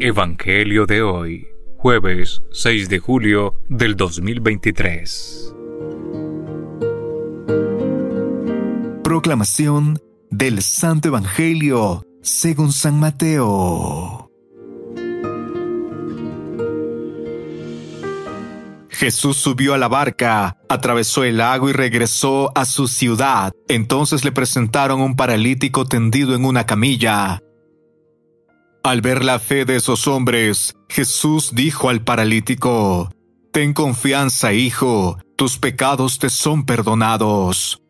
Evangelio de hoy, jueves 6 de julio del 2023. Proclamación del Santo Evangelio según San Mateo. Jesús subió a la barca, atravesó el lago y regresó a su ciudad. Entonces le presentaron un paralítico tendido en una camilla. Al ver la fe de esos hombres, Jesús dijo al paralítico, Ten confianza, hijo, tus pecados te son perdonados.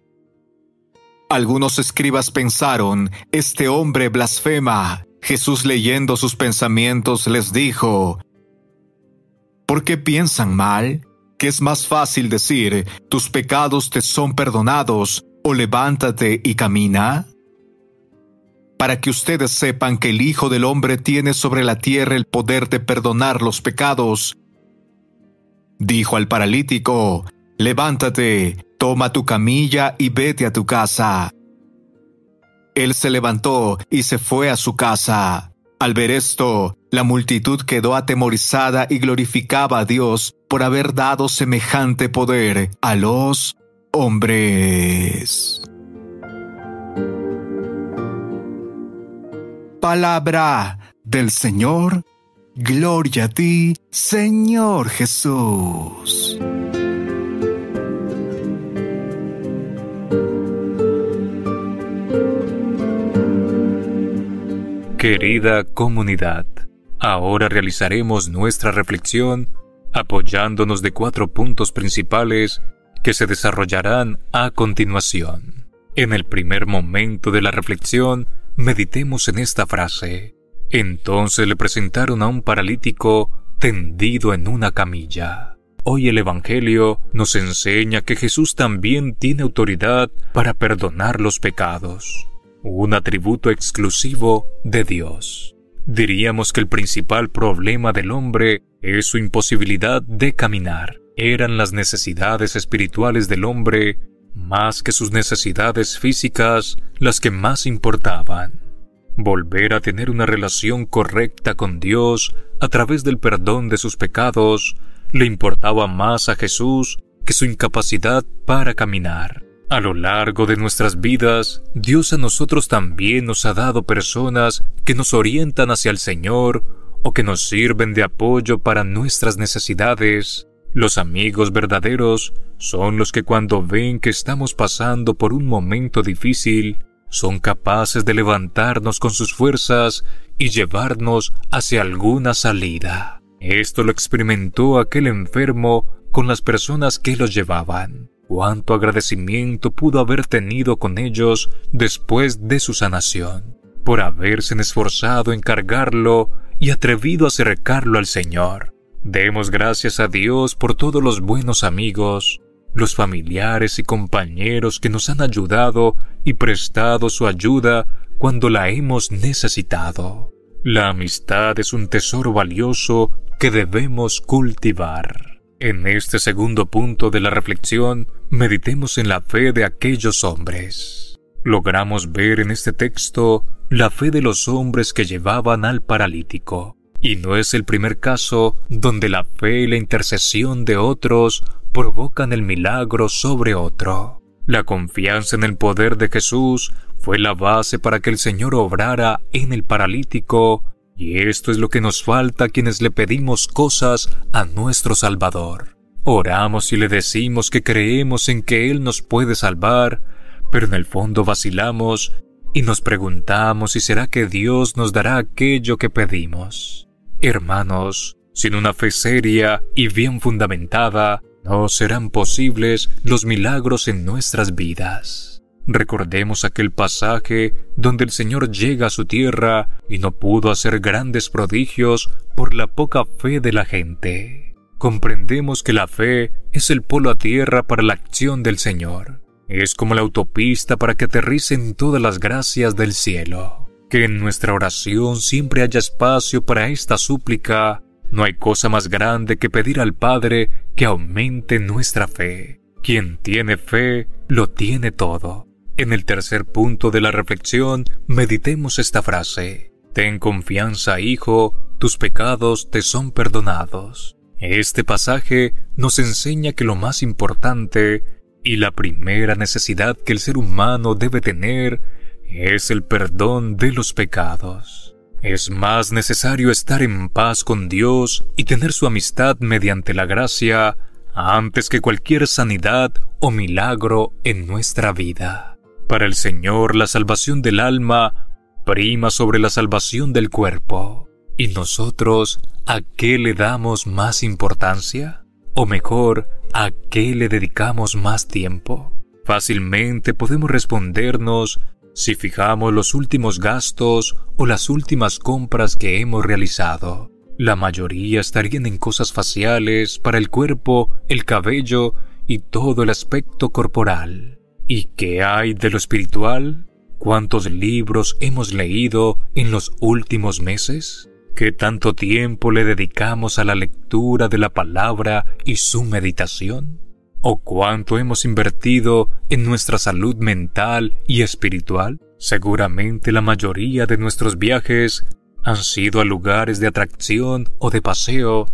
Algunos escribas pensaron, Este hombre blasfema. Jesús leyendo sus pensamientos les dijo, ¿Por qué piensan mal? Que es más fácil decir, tus pecados te son perdonados, o levántate y camina? Para que ustedes sepan que el Hijo del Hombre tiene sobre la tierra el poder de perdonar los pecados. Dijo al paralítico, levántate, toma tu camilla y vete a tu casa. Él se levantó y se fue a su casa. Al ver esto, la multitud quedó atemorizada y glorificaba a Dios por haber dado semejante poder a los hombres. Palabra del Señor. Gloria a ti, Señor Jesús. Querida comunidad, ahora realizaremos nuestra reflexión apoyándonos de cuatro puntos principales que se desarrollarán a continuación. En el primer momento de la reflexión, meditemos en esta frase. Entonces le presentaron a un paralítico tendido en una camilla. Hoy el Evangelio nos enseña que Jesús también tiene autoridad para perdonar los pecados, un atributo exclusivo de Dios. Diríamos que el principal problema del hombre es su imposibilidad de caminar. Eran las necesidades espirituales del hombre más que sus necesidades físicas las que más importaban. Volver a tener una relación correcta con Dios a través del perdón de sus pecados le importaba más a Jesús que su incapacidad para caminar. A lo largo de nuestras vidas, Dios a nosotros también nos ha dado personas que nos orientan hacia el Señor o que nos sirven de apoyo para nuestras necesidades. Los amigos verdaderos son los que cuando ven que estamos pasando por un momento difícil, son capaces de levantarnos con sus fuerzas y llevarnos hacia alguna salida. Esto lo experimentó aquel enfermo con las personas que los llevaban. Cuánto agradecimiento pudo haber tenido con ellos después de su sanación, por haberse esforzado en cargarlo y atrevido a acercarlo al Señor. Demos gracias a Dios por todos los buenos amigos, los familiares y compañeros que nos han ayudado y prestado su ayuda cuando la hemos necesitado. La amistad es un tesoro valioso que debemos cultivar. En este segundo punto de la reflexión, meditemos en la fe de aquellos hombres. Logramos ver en este texto la fe de los hombres que llevaban al paralítico. Y no es el primer caso donde la fe y la intercesión de otros provocan el milagro sobre otro. La confianza en el poder de Jesús fue la base para que el Señor obrara en el paralítico Y esto es lo que nos falta a quienes le pedimos cosas a nuestro Salvador. Oramos y le decimos que creemos en que Él nos puede salvar, pero en el fondo vacilamos y nos preguntamos si será que Dios nos dará aquello que pedimos. Hermanos, sin una fe seria y bien fundamentada, no serán posibles los milagros en nuestras vidas. Recordemos aquel pasaje donde el Señor llega a su tierra y no pudo hacer grandes prodigios por la poca fe de la gente. Comprendemos que la fe es el polo a tierra para la acción del Señor. Es como la autopista para que aterricen todas las gracias del cielo. Que en nuestra oración siempre haya espacio para esta súplica. No hay cosa más grande que pedir al Padre que aumente nuestra fe. Quien tiene fe, lo tiene todo. En el tercer punto de la reflexión, meditemos esta frase. Ten confianza, hijo, tus pecados te son perdonados. Este pasaje nos enseña que lo más importante y la primera necesidad que el ser humano debe tener es el perdón de los pecados. Es más necesario estar en paz con Dios y tener su amistad mediante la gracia antes que cualquier sanidad o milagro en nuestra vida. Para el Señor la salvación del alma prima sobre la salvación del cuerpo. ¿Y nosotros a qué le damos más importancia? O mejor, ¿a qué le dedicamos más tiempo? Fácilmente podemos respondernos si fijamos los últimos gastos o las últimas compras que hemos realizado. La mayoría estarían en cosas faciales para el cuerpo, el cabello y todo el aspecto corporal. ¿Y qué hay de lo espiritual? ¿Cuántos libros hemos leído en los últimos meses? ¿Qué tanto tiempo le dedicamos a la lectura de la palabra y su meditación? ¿O cuánto hemos invertido en nuestra salud mental y espiritual? Seguramente la mayoría de nuestros viajes han sido a lugares de atracción o de paseo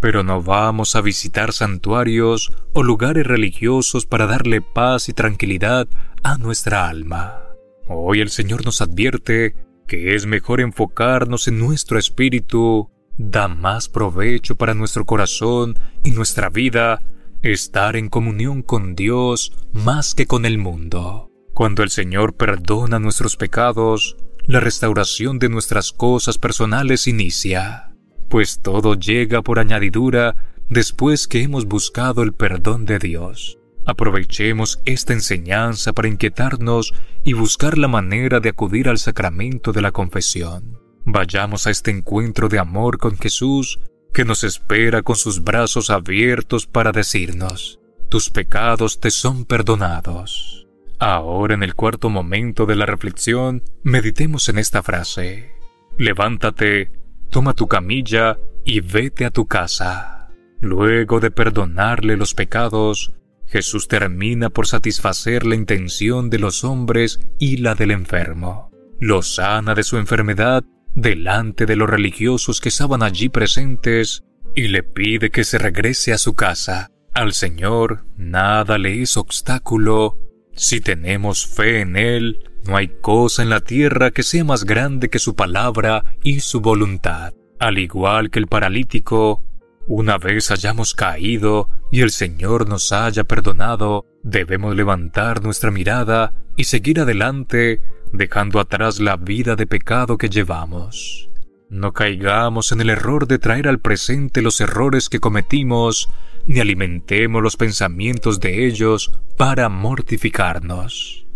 pero no vamos a visitar santuarios o lugares religiosos para darle paz y tranquilidad a nuestra alma. Hoy el Señor nos advierte que es mejor enfocarnos en nuestro espíritu, da más provecho para nuestro corazón y nuestra vida estar en comunión con Dios más que con el mundo. Cuando el Señor perdona nuestros pecados, la restauración de nuestras cosas personales inicia pues todo llega por añadidura después que hemos buscado el perdón de Dios. Aprovechemos esta enseñanza para inquietarnos y buscar la manera de acudir al sacramento de la confesión. Vayamos a este encuentro de amor con Jesús que nos espera con sus brazos abiertos para decirnos, tus pecados te son perdonados. Ahora en el cuarto momento de la reflexión, meditemos en esta frase. Levántate, toma tu camilla y vete a tu casa. Luego de perdonarle los pecados, Jesús termina por satisfacer la intención de los hombres y la del enfermo. Lo sana de su enfermedad delante de los religiosos que estaban allí presentes y le pide que se regrese a su casa. Al Señor nada le es obstáculo. Si tenemos fe en Él, no hay cosa en la tierra que sea más grande que su palabra y su voluntad. Al igual que el paralítico, una vez hayamos caído y el Señor nos haya perdonado, debemos levantar nuestra mirada y seguir adelante, dejando atrás la vida de pecado que llevamos. No caigamos en el error de traer al presente los errores que cometimos, ni alimentemos los pensamientos de ellos para mortificarnos.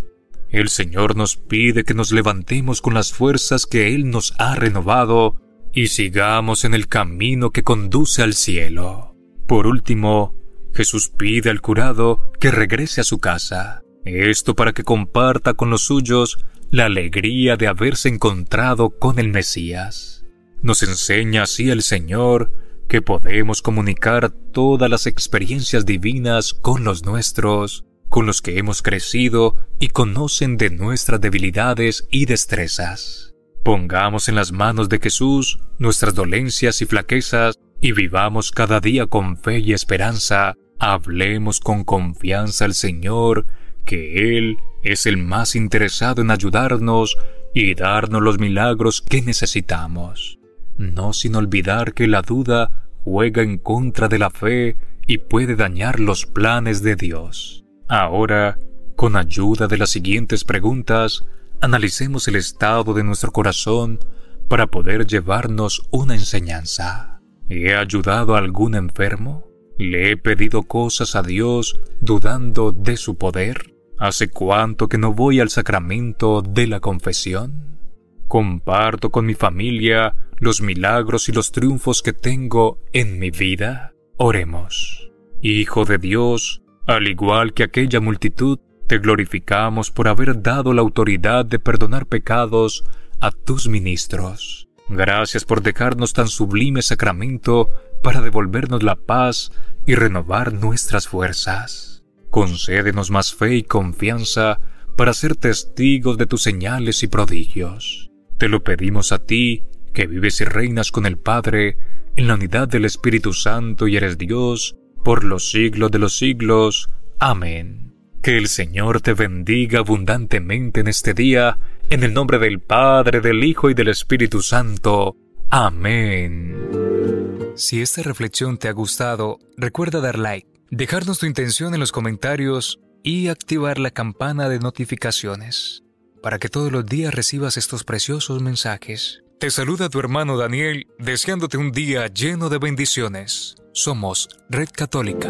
El Señor nos pide que nos levantemos con las fuerzas que Él nos ha renovado y sigamos en el camino que conduce al cielo. Por último, Jesús pide al curado que regrese a su casa, esto para que comparta con los suyos la alegría de haberse encontrado con el Mesías. Nos enseña así el Señor que podemos comunicar todas las experiencias divinas con los nuestros, con los que hemos crecido y conocen de nuestras debilidades y destrezas. Pongamos en las manos de Jesús nuestras dolencias y flaquezas y vivamos cada día con fe y esperanza. Hablemos con confianza al Señor, que Él es el más interesado en ayudarnos y darnos los milagros que necesitamos. no sin olvidar que la duda juega en contra de la fe y puede dañar los planes de Dios. Ahora, con ayuda de las siguientes preguntas, analicemos el estado de nuestro corazón para poder llevarnos una enseñanza. ¿He ayudado a algún enfermo? ¿Le he pedido cosas a Dios dudando de su poder? ¿Hace cuánto que no voy al sacramento de la confesión? ¿Comparto con mi familia los milagros y los triunfos que tengo en mi vida? Oremos. Hijo de Dios, al igual que aquella multitud, te glorificamos por haber dado la autoridad de perdonar pecados a tus ministros. Gracias por dejarnos tan sublime sacramento para devolvernos la paz y renovar nuestras fuerzas. Concédenos más fe y confianza para ser testigos de tus señales y prodigios. Te lo pedimos a ti, que vives y reinas con el Padre, en la unidad del Espíritu Santo y eres Dios, por los siglos de los siglos. Amén. Que el Señor te bendiga abundantemente en este día, en el nombre del Padre, del Hijo y del Espíritu Santo. Amén. Si esta reflexión te ha gustado, recuerda dar like, dejarnos tu intención en los comentarios y activar la campana de notificaciones para que todos los días recibas estos preciosos mensajes. Te saluda tu hermano Daniel, deseándote un día lleno de bendiciones. Somos Red Católica.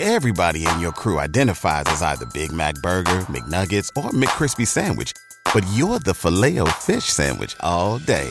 Everybody in your crew identifies as either Big Mac Burger, McNuggets, or McCrispy Sandwich. But you're the filet fish Sandwich all day.